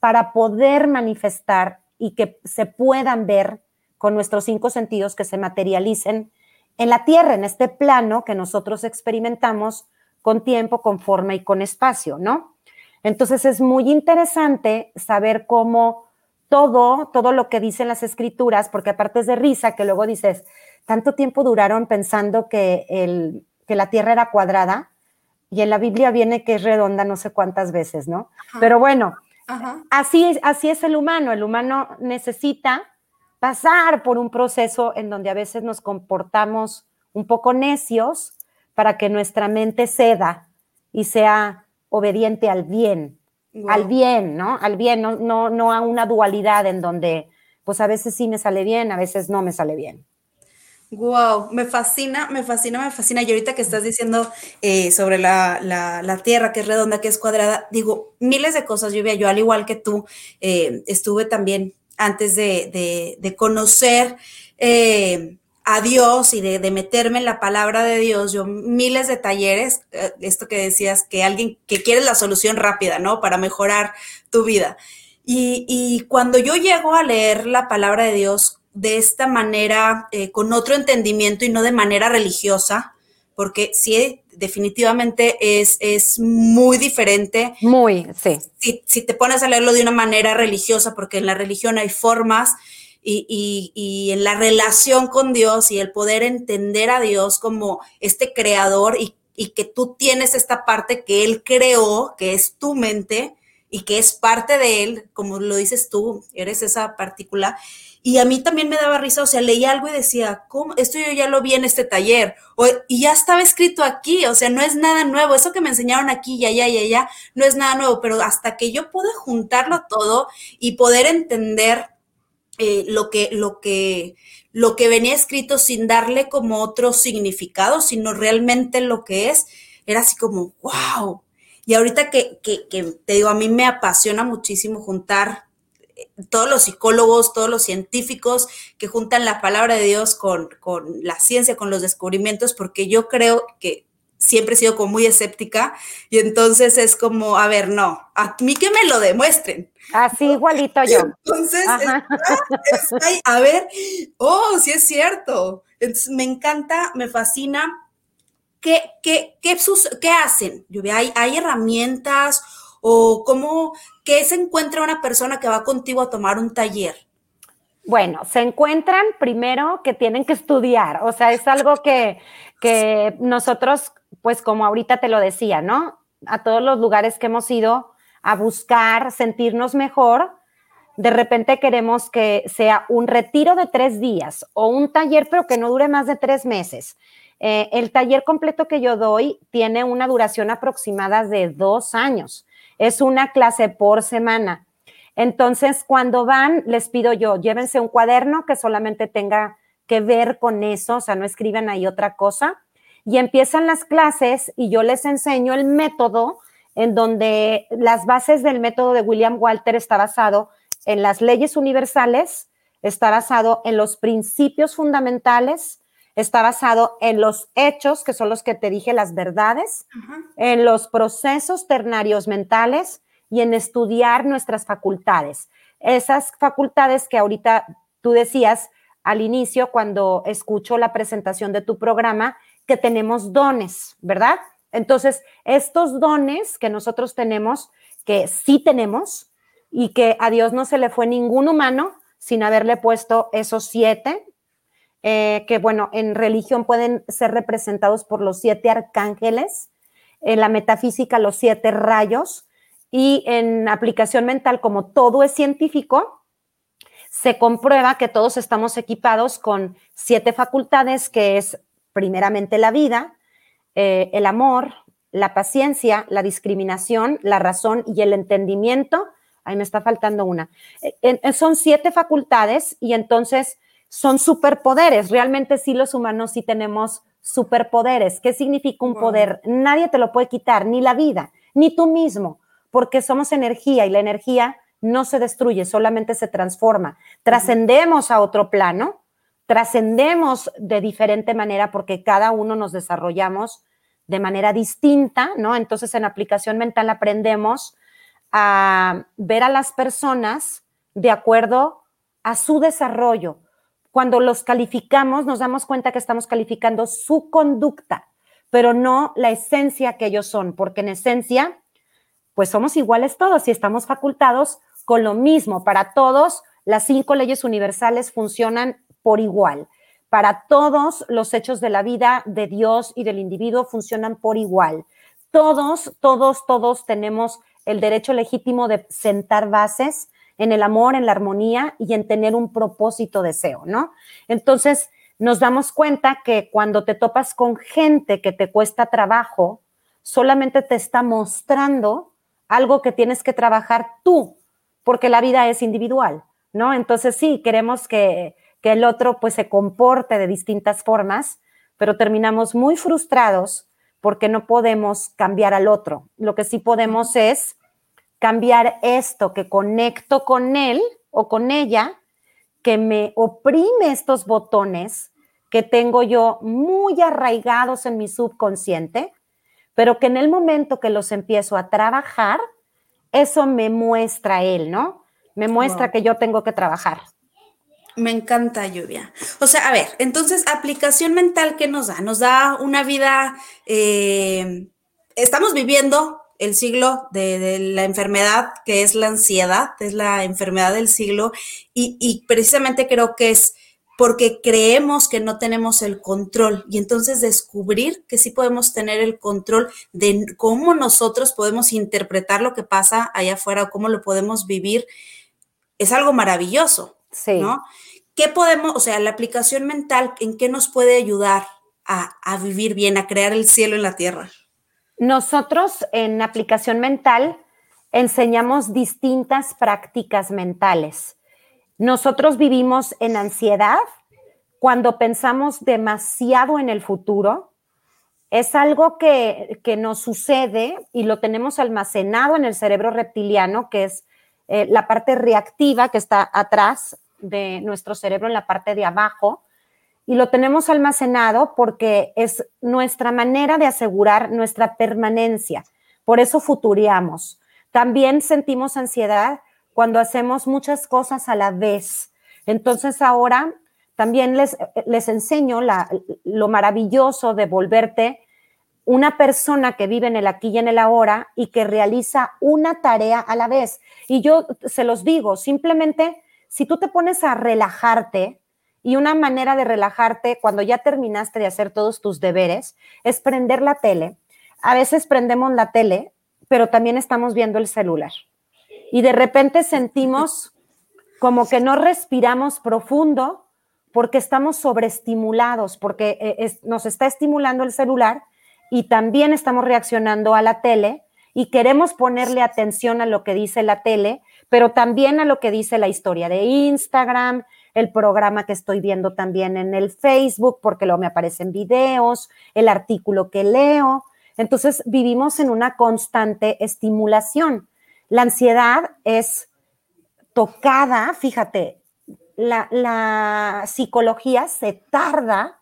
para poder manifestar y que se puedan ver con nuestros cinco sentidos que se materialicen en la Tierra, en este plano que nosotros experimentamos con tiempo, con forma y con espacio, ¿no? Entonces es muy interesante saber cómo todo, todo lo que dicen las escrituras, porque aparte es de risa que luego dices, tanto tiempo duraron pensando que, el, que la Tierra era cuadrada y en la Biblia viene que es redonda no sé cuántas veces, ¿no? Pero bueno, Así, así es el humano, el humano necesita pasar por un proceso en donde a veces nos comportamos un poco necios para que nuestra mente ceda y sea obediente al bien, al bien, ¿no? Al bien, no, no, no a una dualidad en donde pues a veces sí me sale bien, a veces no me sale bien. Wow, me fascina, me fascina, me fascina. Y ahorita que estás diciendo eh, sobre la, Tierra, que es redonda, que es cuadrada, digo, miles de cosas, Lluvia. Yo, al igual que tú, eh, estuve también antes de, conocer eh, a Dios y de, meterme en la palabra de Dios, yo miles de talleres, esto que decías, que alguien que quiere la solución rápida, ¿no? Para mejorar tu vida. Y, y cuando yo llego a leer la palabra de Dios, de esta manera, eh, con otro entendimiento y no de manera religiosa, porque sí, definitivamente es, es muy diferente. Muy, sí. Si, si, te pones a leerlo de una manera religiosa, porque en la religión hay formas y, y, y, en la relación con Dios y el poder entender a Dios como este creador y, y que tú tienes esta parte que Él creó, que es tu mente y que es parte de Él, como lo dices tú, eres esa partícula y a mí también me daba risa, o sea, leía algo y decía, ¿cómo? Esto yo ya lo vi en este taller, o, y ya estaba escrito aquí, o sea, no es nada nuevo, eso que me enseñaron aquí y allá y allá, no es nada nuevo, pero hasta que yo pude juntarlo todo y poder entender eh, lo que, lo que, lo que venía escrito sin darle como otro significado, sino realmente lo que es, era así como, wow. Y ahorita que, que, que te digo, a mí me apasiona muchísimo juntar todos los psicólogos, todos los científicos que juntan la palabra de Dios con, la ciencia, con los descubrimientos, porque yo creo que siempre he sido como muy escéptica y entonces es como, a ver, no, a mí que me lo demuestren. Así igualito yo. Entonces, a ver, oh, sí es cierto. Entonces, me encanta, me fascina. ¿Qué, qué, qué, qué hacen? ¿Hay, ¿Hay herramientas o cómo, qué se encuentra una persona que va contigo a tomar un taller? Bueno, se encuentran primero que tienen que estudiar, o sea, es algo que, que nosotros, pues como ahorita te lo decía, ¿no? A todos los lugares que hemos ido a buscar sentirnos mejor, de repente queremos que sea un retiro de tres días o un taller, pero que no dure más de tres meses. Eh, el taller completo que yo doy tiene una duración aproximada de dos años. Es una clase por semana. Entonces, cuando van, les pido yo, llévense un cuaderno que solamente tenga que ver con eso, o sea, no escriban ahí otra cosa. Y empiezan las clases y yo les enseño el método en donde las bases del método de William Walter está basado en las leyes universales, está basado en los principios fundamentales, está basado en los hechos, que son los que te dije, las verdades, en los procesos ternarios mentales y en estudiar nuestras facultades. Esas facultades que ahorita tú decías al inicio cuando escucho la presentación de tu programa, que tenemos dones, ¿verdad? Entonces, estos dones que nosotros tenemos, que sí tenemos, y que a Dios no se le fue ningún humano sin haberle puesto esos siete eh, que bueno, en religión pueden ser representados por los siete arcángeles, en la metafísica los siete rayos y en aplicación mental, como todo es científico, se comprueba que todos estamos equipados con siete facultades, que es primeramente la vida, eh, el amor, la paciencia, la discriminación, la razón y el entendimiento. Ahí me está faltando una. Eh, son siete facultades y entonces son superpoderes. Realmente sí los humanos sí tenemos superpoderes. ¿Qué significa un poder? Nadie te lo puede quitar, ni la vida, ni tú mismo, porque somos energía y la energía no se destruye, solamente se transforma. Trascendemos a otro plano, trascendemos de diferente manera porque cada uno nos desarrollamos de manera distinta, ¿no? Entonces en aplicación mental aprendemos a ver a las personas de acuerdo a su desarrollo, cuando los calificamos, nos damos cuenta que estamos calificando su conducta, pero no la esencia que ellos son, porque en esencia, pues somos iguales todos y estamos facultados con lo mismo. Para todos, las cinco leyes universales funcionan por igual. Para todos los hechos de la vida de Dios y del individuo funcionan por igual. Todos, todos, todos tenemos el derecho legítimo de sentar bases en el amor, en la armonía y en tener un propósito deseo, ¿no? Entonces, nos damos cuenta que cuando te topas con gente que te cuesta trabajo, solamente te está mostrando algo que tienes que trabajar tú, porque la vida es individual, ¿no? Entonces, sí, queremos que, que el otro pues se comporte de distintas formas, pero terminamos muy frustrados porque no podemos cambiar al otro. Lo que sí podemos es cambiar esto que conecto con él o con ella, que me oprime estos botones que tengo yo muy arraigados en mi subconsciente, pero que en el momento que los empiezo a trabajar, eso me muestra él, ¿no? Me muestra que yo tengo que trabajar. Me encanta, Lluvia. O sea, a ver, entonces, aplicación mental, ¿qué nos da? Nos da una vida, eh, estamos viviendo el siglo de, la enfermedad, que es la ansiedad, es la enfermedad del siglo, y, precisamente creo que es porque creemos que no tenemos el control y entonces descubrir que sí podemos tener el control de cómo nosotros podemos interpretar lo que pasa allá afuera o cómo lo podemos vivir, es algo maravilloso, sí. ¿no? ¿Qué podemos, o sea, la aplicación mental, en qué nos puede ayudar a, a vivir bien, a crear el cielo en la tierra? Nosotros en aplicación mental enseñamos distintas prácticas mentales. Nosotros vivimos en ansiedad cuando pensamos demasiado en el futuro. Es algo que, nos sucede y lo tenemos almacenado en el cerebro reptiliano, que es eh, la parte reactiva que está atrás de nuestro cerebro en la parte de abajo y lo tenemos almacenado porque es nuestra manera de asegurar nuestra permanencia. Por eso futuriamos. También sentimos ansiedad cuando hacemos muchas cosas a la vez. Entonces ahora también les, les enseño lo maravilloso de volverte una persona que vive en el aquí y en el ahora y que realiza una tarea a la vez. Y yo se los digo, simplemente si tú te pones a relajarte, y una manera de relajarte cuando ya terminaste de hacer todos tus deberes es prender la tele. A veces prendemos la tele, pero también estamos viendo el celular. Y de repente sentimos como que no respiramos profundo porque estamos sobreestimulados, porque eh, nos está estimulando el celular y también estamos reaccionando a la tele y queremos ponerle atención a lo que dice la tele, pero también a lo que dice la historia de Instagram, el programa que estoy viendo también en el Facebook, porque luego me aparecen videos, el artículo que leo. Entonces vivimos en una constante estimulación. La ansiedad es tocada, fíjate, la, la psicología se tarda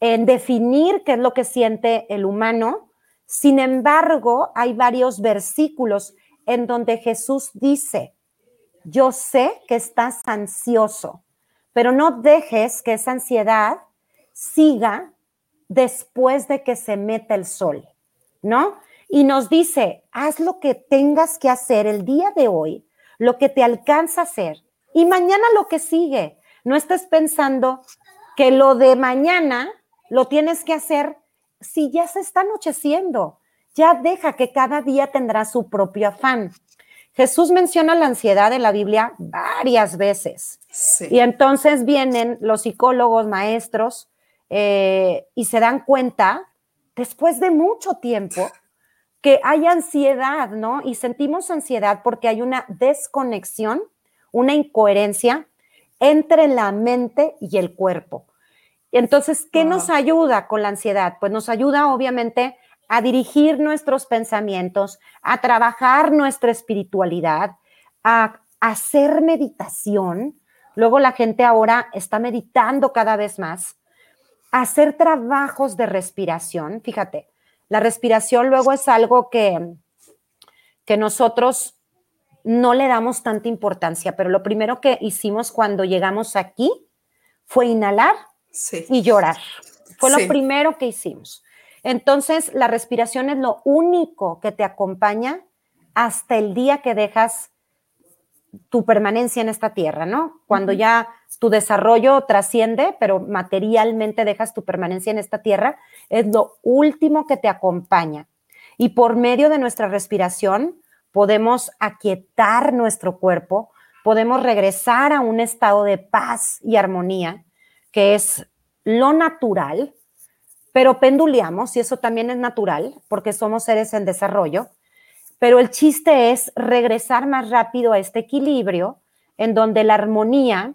en definir qué es lo que siente el humano. Sin embargo, hay varios versículos en donde Jesús dice, yo sé que estás ansioso pero no dejes que esa ansiedad siga después de que se meta el sol, ¿no? Y nos dice, haz lo que tengas que hacer el día de hoy, lo que te alcanza a hacer, y mañana lo que sigue. No estés pensando que lo de mañana lo tienes que hacer si ya se está anocheciendo. Ya deja que cada día tendrá su propio afán. Jesús menciona la ansiedad en la Biblia varias veces. Y entonces vienen los psicólogos, maestros, eh, y se dan cuenta, después de mucho tiempo, que hay ansiedad, ¿no? Y sentimos ansiedad porque hay una desconexión, una incoherencia entre la mente y el cuerpo. Entonces, ¿qué nos ayuda con la ansiedad? Pues nos ayuda, obviamente, a dirigir nuestros pensamientos, a trabajar nuestra espiritualidad, a hacer meditación. Luego la gente ahora está meditando cada vez más, a hacer trabajos de respiración. Fíjate, la respiración luego es algo que, que nosotros no le damos tanta importancia, pero lo primero que hicimos cuando llegamos aquí fue inhalar y llorar. Fue lo primero que hicimos. Entonces, la respiración es lo único que te acompaña hasta el día que dejas tu permanencia en esta tierra, ¿no? Cuando ya tu desarrollo trasciende, pero materialmente dejas tu permanencia en esta tierra, es lo último que te acompaña. Y por medio de nuestra respiración podemos aquietar nuestro cuerpo, podemos regresar a un estado de paz y armonía, que es lo natural, pero penduleamos, y eso también es natural, porque somos seres en desarrollo, pero el chiste es regresar más rápido a este equilibrio en donde la armonía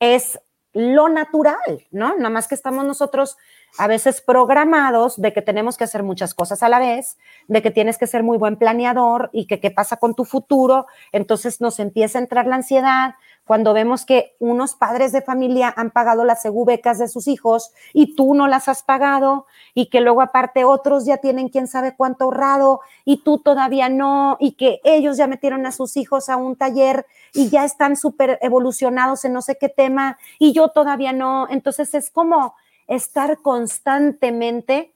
es lo natural, ¿no? Nada más que estamos nosotros a veces programados de que tenemos que hacer muchas cosas a la vez, de que tienes que ser muy buen planeador y que qué pasa con tu futuro, entonces nos empieza a entrar la ansiedad, cuando vemos que unos padres de familia han pagado las becas de sus hijos y tú no las has pagado y que luego aparte otros ya tienen quién sabe cuánto ahorrado y tú todavía no y que ellos ya metieron a sus hijos a un taller y ya están súper evolucionados en no sé qué tema y yo todavía no. Entonces es como estar constantemente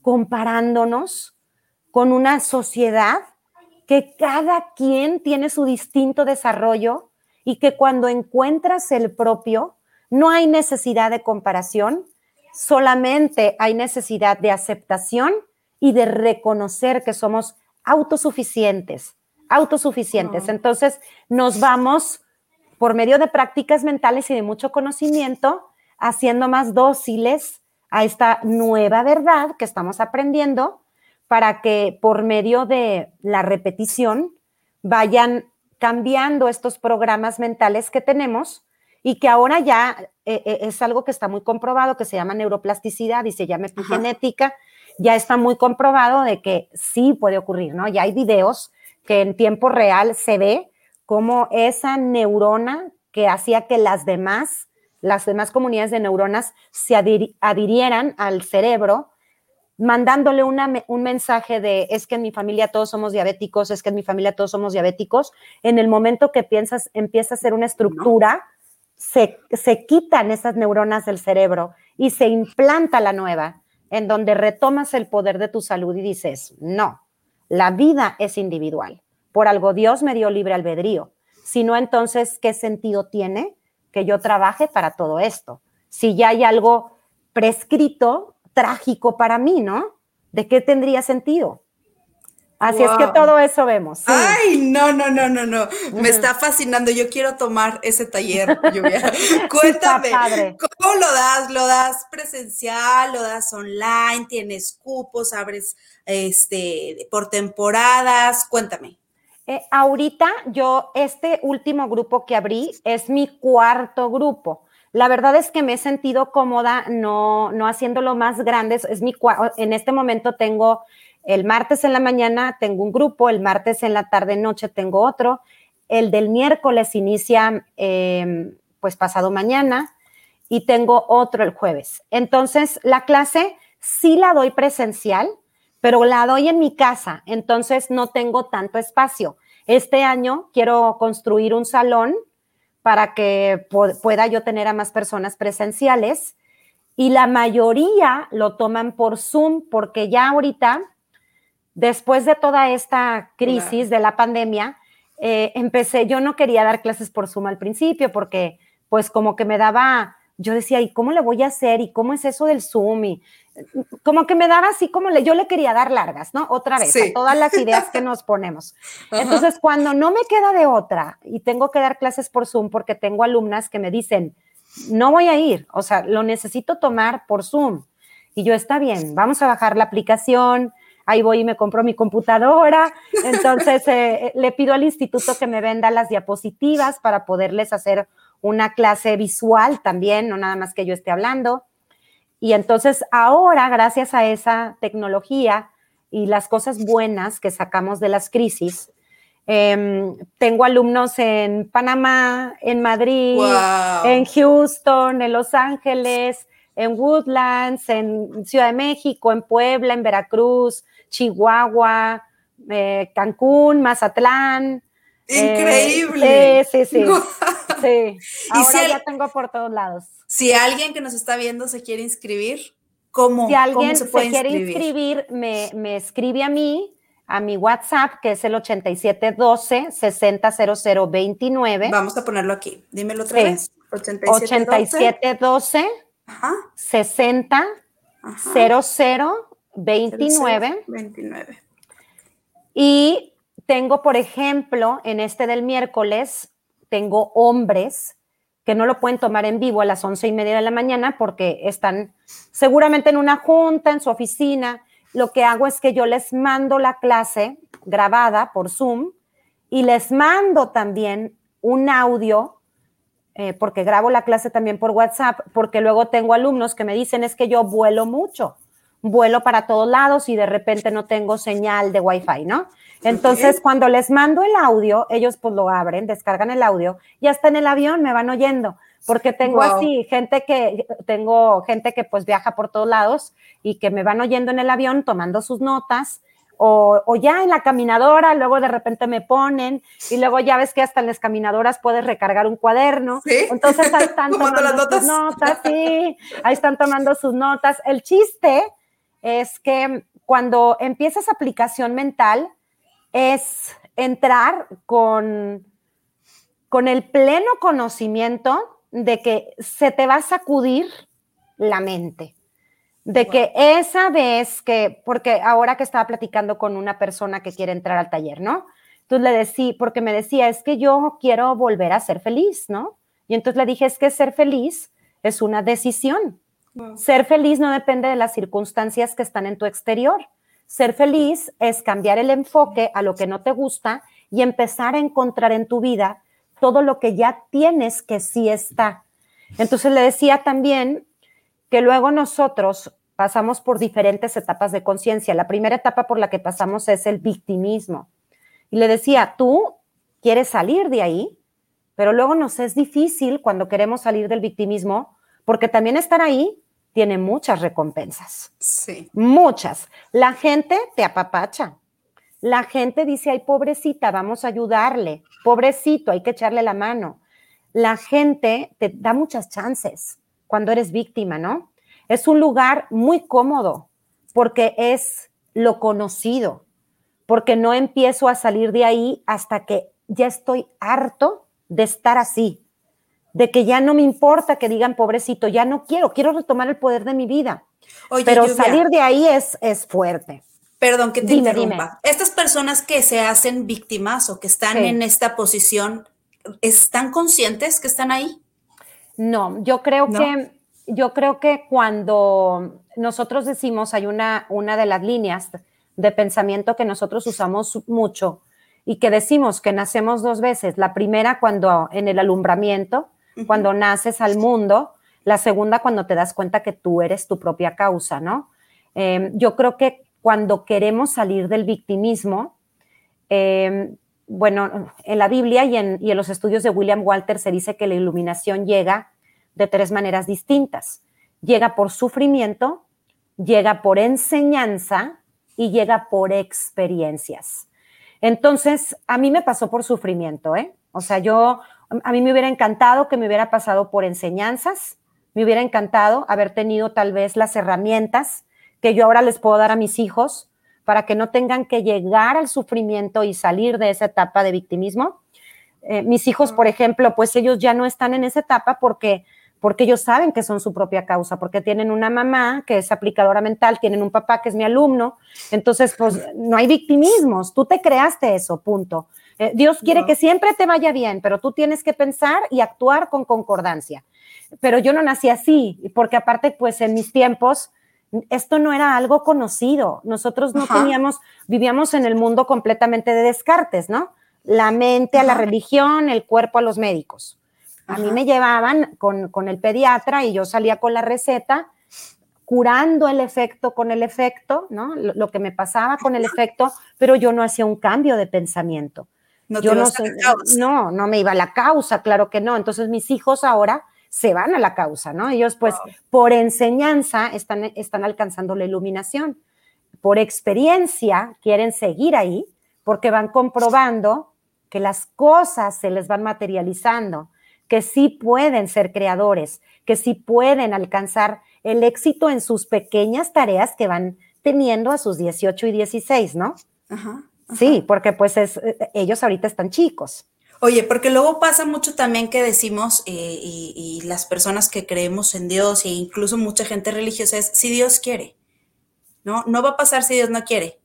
comparándonos con una sociedad que cada quien tiene su distinto desarrollo y que cuando encuentras el propio, no hay necesidad de comparación, solamente hay necesidad de aceptación y de reconocer que somos autosuficientes, autosuficientes. Entonces nos vamos por medio de prácticas mentales y de mucho conocimiento, haciendo más dóciles a esta nueva verdad que estamos aprendiendo para que por medio de la repetición vayan cambiando estos programas mentales que tenemos y que ahora ya eh, eh, es algo que está muy comprobado, que se llama neuroplasticidad y se llama epigenética, ya está muy comprobado de que sí puede ocurrir, ¿no? Ya hay videos que en tiempo real se ve cómo esa neurona que hacía que las demás, las demás comunidades de neuronas se adhirieran al cerebro, mandándole un mensaje de es que en mi familia todos somos diabéticos, es que en mi familia todos somos diabéticos, en el momento que piensas, empieza a ser una estructura, se, se quitan esas neuronas del cerebro y se implanta la nueva, en donde retomas el poder de tu salud y dices, no, la vida es individual. Por algo Dios me dio libre albedrío. Si no, entonces, ¿qué sentido tiene que yo trabaje para todo esto? Si ya hay algo prescrito, trágico para mí, ¿no? ¿De qué tendría sentido? Así es que todo eso vemos. Ay, no, no, no, no, no. Me está fascinando. Yo quiero tomar ese taller, Lluvia. Cuéntame, ¿cómo lo das? ¿Lo das presencial? ¿Lo das online? ¿Tienes cupos? ¿Abres este, por temporadas? Cuéntame. Eh, ahorita yo, este último grupo que abrí es mi cuarto grupo. La verdad es que me he sentido cómoda no, no haciéndolo más grandes. Es mi, en este momento tengo el martes en la mañana, tengo un grupo, el martes en la tarde noche tengo otro, el del miércoles inicia em, pues pasado mañana y tengo otro el jueves. Entonces, la clase sí la doy presencial, pero la doy en mi casa, entonces no tengo tanto espacio. Este año quiero construir un salón para que pueda yo tener a más personas presenciales. Y la mayoría lo toman por Zoom porque ya ahorita, después de toda esta crisis de la pandemia, eh, empecé, yo no quería dar clases por Zoom al principio porque pues como que me daba, yo decía, ¿y cómo le voy a hacer? ¿Y cómo es eso del Zoom? Y como que me daba así como le, yo le quería dar largas, ¿no? Otra vez, a todas las ideas que nos ponemos. Entonces, cuando no me queda de otra y tengo que dar clases por Zoom porque tengo alumnas que me dicen, no voy a ir, o sea, lo necesito tomar por Zoom. Y yo, está bien, vamos a bajar la aplicación, ahí voy y me compro mi computadora. Entonces, eh, le pido al instituto que me venda las diapositivas para poderles hacer una clase visual también, no nada más que yo esté hablando. Y entonces ahora, gracias a esa tecnología y las cosas buenas que sacamos de las crisis, em, tengo alumnos en Panamá, en Madrid, en Houston, en Los Ángeles, en Woodlands, en Ciudad de México, en Puebla, en Veracruz, Chihuahua, eh, Cancún, Mazatlán. Increíble. sí, sí, sí. Sí, ahora ya tengo por todos lados. Si alguien que nos está viendo se quiere inscribir, ¿cómo, si alguien se puede quiere inscribir, me, me escribe a mí, a mi WhatsApp, que es el 8712-600029. Vamos a ponerlo aquí. Dímelo otra vez. 8712 60 0029. 29. Y tengo, por ejemplo, en este del miércoles, tengo hombres que no lo pueden tomar en vivo a las once y media de la mañana porque están seguramente en una junta, en su oficina. Lo que hago es que yo les mando la clase grabada por Zoom y les mando también un audio, eh, porque grabo la clase también por WhatsApp, porque luego tengo alumnos que me dicen es que yo vuelo mucho, vuelo para todos lados y de repente no tengo señal de Wi-Fi, ¿no? Entonces, cuando les mando el audio, ellos pues lo abren, descargan el audio y hasta en el avión me van oyendo, porque tengo así gente que, tengo gente que pues viaja por todos lados y que me van oyendo en el avión tomando sus notas. O, ya en la caminadora, luego de repente me ponen y luego ya ves que hasta en las caminadoras puedes recargar un cuaderno. Entonces ahí están tomando las notas? sus notas, sí, ahí están tomando sus notas. El chiste es que cuando empiezas aplicación mental, es entrar con, con el pleno conocimiento de que se te va a sacudir la mente. De que esa vez que, porque ahora que estaba platicando con una persona que quiere entrar al taller, ¿no? Entonces le decía, porque me decía, es que yo quiero volver a ser feliz, ¿no? Y entonces le dije, es que ser feliz es una decisión. Ser feliz no depende de las circunstancias que están en tu exterior. Ser feliz es cambiar el enfoque a lo que no te gusta y empezar a encontrar en tu vida todo lo que ya tienes que sí está. Entonces le decía también que luego nosotros pasamos por diferentes etapas de conciencia. La primera etapa por la que pasamos es el victimismo. Y le decía, tú quieres salir de ahí, pero luego nos es difícil cuando queremos salir del victimismo, porque también estar ahí tiene muchas recompensas. Sí. Muchas. La gente te apapacha. La gente dice, ay, pobrecita, vamos a ayudarle. Pobrecito, hay que echarle la mano. La gente te da muchas chances cuando eres víctima, ¿no? Es un lugar muy cómodo porque es lo conocido, porque no empiezo a salir de ahí hasta que ya estoy harto de estar así de que ya no me importa que digan pobrecito, ya no quiero, quiero retomar el poder de mi vida. Pero salir de ahí es, es fuerte. Perdón que te interrumpa. Estas personas que se hacen víctimas o que están en esta posición, ¿están conscientes que están ahí? No, yo creo que yo creo que cuando nosotros decimos hay una una de las líneas de pensamiento que nosotros usamos mucho y que decimos que nacemos dos veces. La primera cuando en el alumbramiento, cuando naces al mundo, la segunda cuando te das cuenta que tú eres tu propia causa, ¿no? Em, yo creo que cuando queremos salir del victimismo, em, bueno, en la Biblia y en, y en los estudios de William Walter se dice que la iluminación llega de tres maneras distintas. Llega por sufrimiento, llega por enseñanza y llega por experiencias. Entonces, a mí me pasó por sufrimiento, ¿eh? O sea, yo a mí me hubiera encantado que me hubiera pasado por enseñanzas, me hubiera encantado haber tenido tal vez las herramientas que yo ahora les puedo dar a mis hijos para que no tengan que llegar al sufrimiento y salir de esa etapa de victimismo. Eh, mis hijos, por ejemplo, pues ellos ya no están en esa etapa porque, porque ellos saben que son su propia causa, porque tienen una mamá que es aplicadora mental, tienen un papá que es mi alumno, entonces pues no hay victimismos, tú te creaste eso, punto. Eh, Dios quiere que siempre te vaya bien, pero tú tienes que pensar y actuar con concordancia. Pero yo no nací así, porque aparte, pues en mis tiempos, esto no era algo conocido. Nosotros no teníamos, vivíamos en el mundo completamente de descartes, ¿no? La mente a la religión, el cuerpo a los médicos. A mí me llevaban con, con el pediatra y yo salía con la receta curando el efecto con el efecto, ¿no? Lo, que me pasaba con el efecto, pero yo no hacía un cambio de pensamiento. No yo no, no, no me iba a la causa, claro que no. Entonces mis hijos ahora se van a la causa, ¿no? Ellos pues por enseñanza están, están alcanzando la iluminación, por experiencia quieren seguir ahí porque van comprobando que las cosas se les van materializando. que sí pueden ser creadores, que sí pueden alcanzar el éxito en sus pequeñas tareas que van teniendo a sus 18 y 16, ¿no? Ajá, Sí, porque pues es, eh, ellos ahorita están chicos. Oye, porque luego pasa mucho también que decimos, eh, y, y, las personas que creemos en Dios e incluso mucha gente religiosa es, si Dios quiere, ¿no? No va a pasar si Dios no quiere,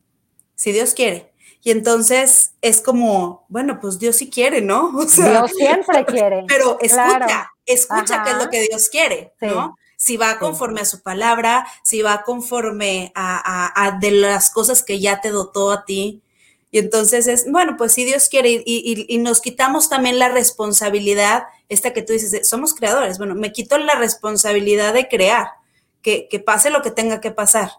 si Dios quiere. Y entonces es como, bueno, pues Dios sí quiere, ¿no? O sea, Dios siempre quiere. Pero escucha, escucha qué es lo que Dios quiere, ¿no? Si va conforme a su palabra, si va conforme a, de las cosas que ya te dotó a ti. Y entonces es, bueno, pues si Dios quiere y, nos quitamos también la responsabilidad, esta que tú dices, somos creadores, bueno, me quito la responsabilidad de crear, que, que pase lo que tenga que pasar.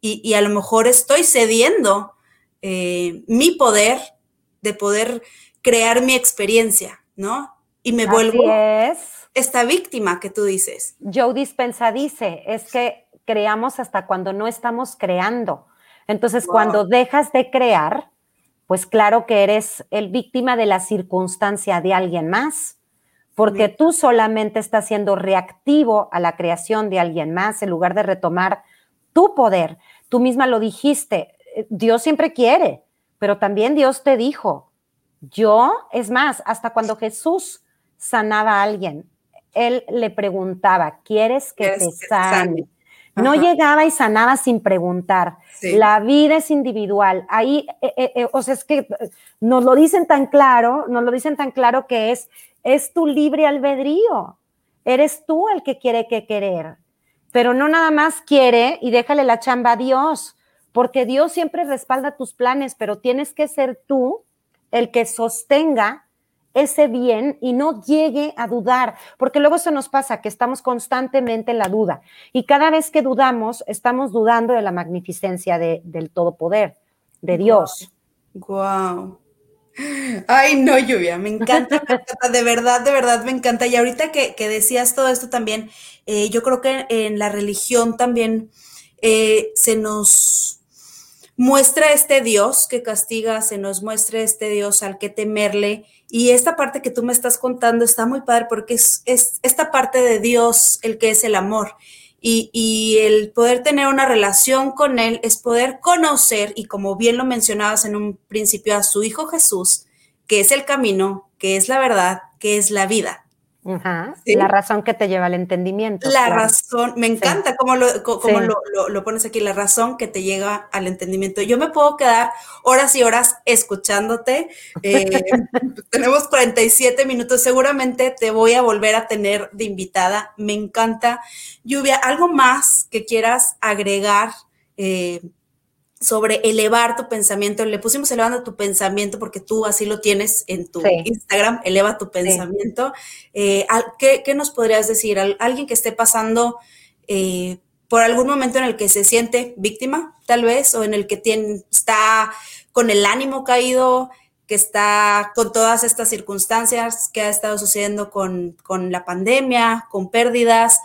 Y, y, a lo mejor estoy cediendo eh, mi poder de poder crear mi experiencia, ¿no? Y me vuelvo esta víctima que tú dices. Joe Dispensa dice, es que creamos hasta cuando no estamos creando. Entonces, cuando dejas de crear, pues claro que eres el víctima de la circunstancia de alguien más, porque tú solamente estás siendo reactivo a la creación de alguien más en lugar de retomar tu poder. Tú misma lo dijiste, Dios siempre quiere, pero también Dios te dijo, yo, es más, hasta cuando Jesús sanaba a alguien, él le preguntaba, ¿quieres que te sane? No llegaba y sanaba sin preguntar. La vida es individual. Ahí, eh, eh, eh, o sea, es que nos lo dicen tan claro, nos lo dicen tan claro que es, es tu libre albedrío. Eres tú el que quiere que querer. Pero no nada más quiere y déjale la chamba a Dios porque Dios siempre respalda tus planes, pero tienes que ser tú el que sostenga ese bien y no llegue a dudar, porque luego se nos pasa que estamos constantemente en la duda y cada vez que dudamos, estamos dudando de la magnificencia de, del todopoder, de Dios. Wow. Ay, no, lluvia, me encanta, me encanta, de verdad, de verdad me encanta. Y ahorita que, decías todo esto también, eh, yo creo que en la religión también eh, se nos muestra este Dios que castiga, se nos muestra este Dios al que temerle. Y esta parte que tú me estás contando está muy padre porque es, esta parte de Dios el que es el amor. Y, y, el poder tener una relación con Él es poder conocer, y como bien lo mencionabas en un principio, a su Hijo Jesús, que es el camino, que es la verdad, que es la vida. La razón que te lleva al entendimiento. La razón, me encanta cómo, lo, lo, pones aquí, la razón que te llega al entendimiento. Yo me puedo quedar horas y horas escuchándote. Eh, tenemos 47 minutos, seguramente te voy a volver a tener de invitada. Me encanta. Lluvia, ¿algo más que quieras agregar? Eh, sobre elevar tu pensamiento. Le pusimos elevando tu pensamiento porque tú así lo tienes en tu Instagram, eleva tu pensamiento. Eh, ¿qué, nos podrías decir? ¿Alguien que esté pasando eh, por algún momento en el que se siente víctima, tal vez, o en el que tiene, está con el ánimo caído, que está con todas estas circunstancias que ha estado sucediendo con, con la pandemia, con pérdidas?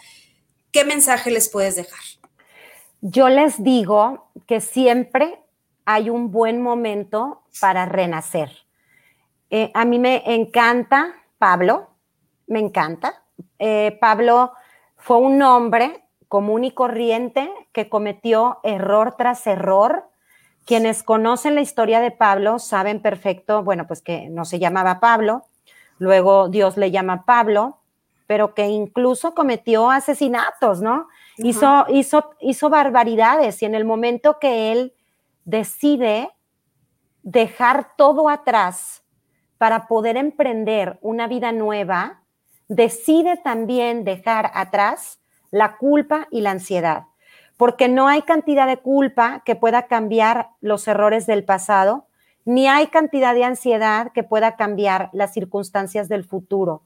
¿Qué mensaje les puedes dejar? Yo les digo que siempre hay un buen momento para renacer. Eh, a mí me encanta Pablo, me encanta. Eh, Pablo fue un hombre común y corriente que cometió error tras error. Quienes conocen la historia de Pablo saben perfecto, bueno, pues que no se llamaba Pablo, luego Dios le llama Pablo, pero que incluso cometió asesinatos, ¿no? Hizo, hizo, hizo barbaridades y en el momento que él decide dejar todo atrás para poder emprender una vida nueva, decide también dejar atrás la culpa y la ansiedad, porque no hay cantidad de culpa que pueda cambiar los errores del pasado, ni hay cantidad de ansiedad que pueda cambiar las circunstancias del futuro.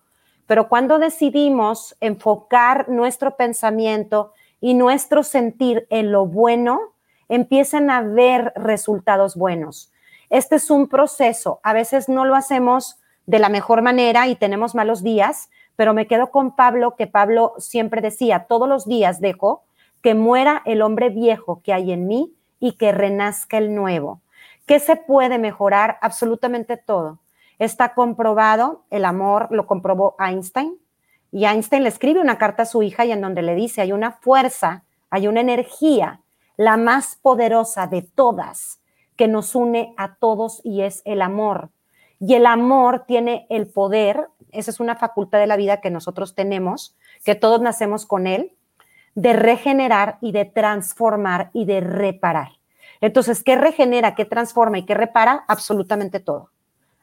Pero cuando decidimos enfocar nuestro pensamiento y nuestro sentir en lo bueno, empiezan a ver resultados buenos. Este es un proceso. A veces no lo hacemos de la mejor manera y tenemos malos días, pero me quedo con Pablo, que Pablo siempre decía, todos los días dejo que muera el hombre viejo que hay en mí y que renazca el nuevo. ¿Qué se puede mejorar? Absolutamente todo. Está comprobado, el amor lo comprobó Einstein, y Einstein le escribe una carta a su hija y en donde le dice, hay una fuerza, hay una energía, la más poderosa de todas, que nos une a todos y es el amor. Y el amor tiene el poder, esa es una facultad de la vida que nosotros tenemos, que todos nacemos con él, de regenerar y de transformar y de reparar. Entonces, ¿qué regenera, qué transforma y qué repara? Absolutamente todo.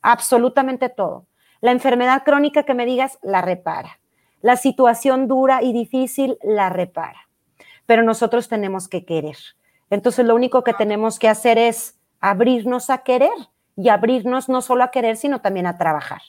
Absolutamente todo. La enfermedad crónica que me digas, la repara. La situación dura y difícil, la repara. Pero nosotros tenemos que querer. Entonces, lo único que tenemos que hacer es abrirnos a querer y abrirnos no solo a querer, sino también a trabajar.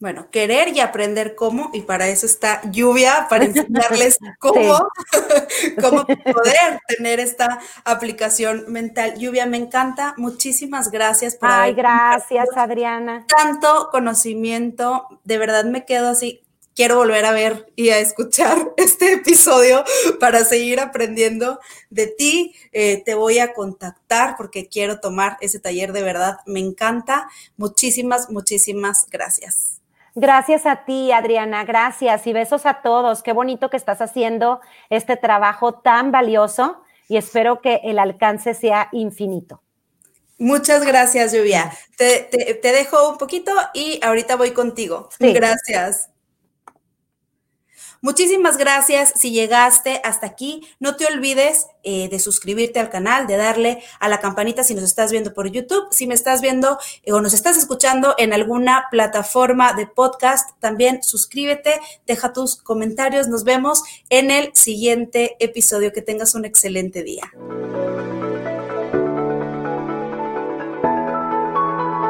Bueno, querer y aprender cómo, y para eso está Lluvia, para enseñarles cómo, cómo poder tener esta aplicación mental. Lluvia, me encanta. Muchísimas gracias por Ay, gracias, Adriana. Tanto conocimiento, de verdad me quedo así. Quiero volver a ver y a escuchar este episodio para seguir aprendiendo de ti. Eh, te voy a contactar porque quiero tomar ese taller de verdad. Me encanta. Muchísimas, muchísimas gracias. Gracias a ti, Adriana, gracias y besos a todos. Qué bonito que estás haciendo este trabajo tan valioso y espero que el alcance sea infinito. Muchas gracias, Lluvia. Te, dejo un poquito y ahorita voy contigo. Gracias. Muchísimas gracias si llegaste hasta aquí. No te olvides eh, de suscribirte al canal, de darle a la campanita si nos estás viendo por YouTube, si me estás viendo eh, o nos estás escuchando en alguna plataforma de podcast, también suscríbete, deja tus comentarios. Nos vemos en el siguiente episodio. Que tengas un excelente día.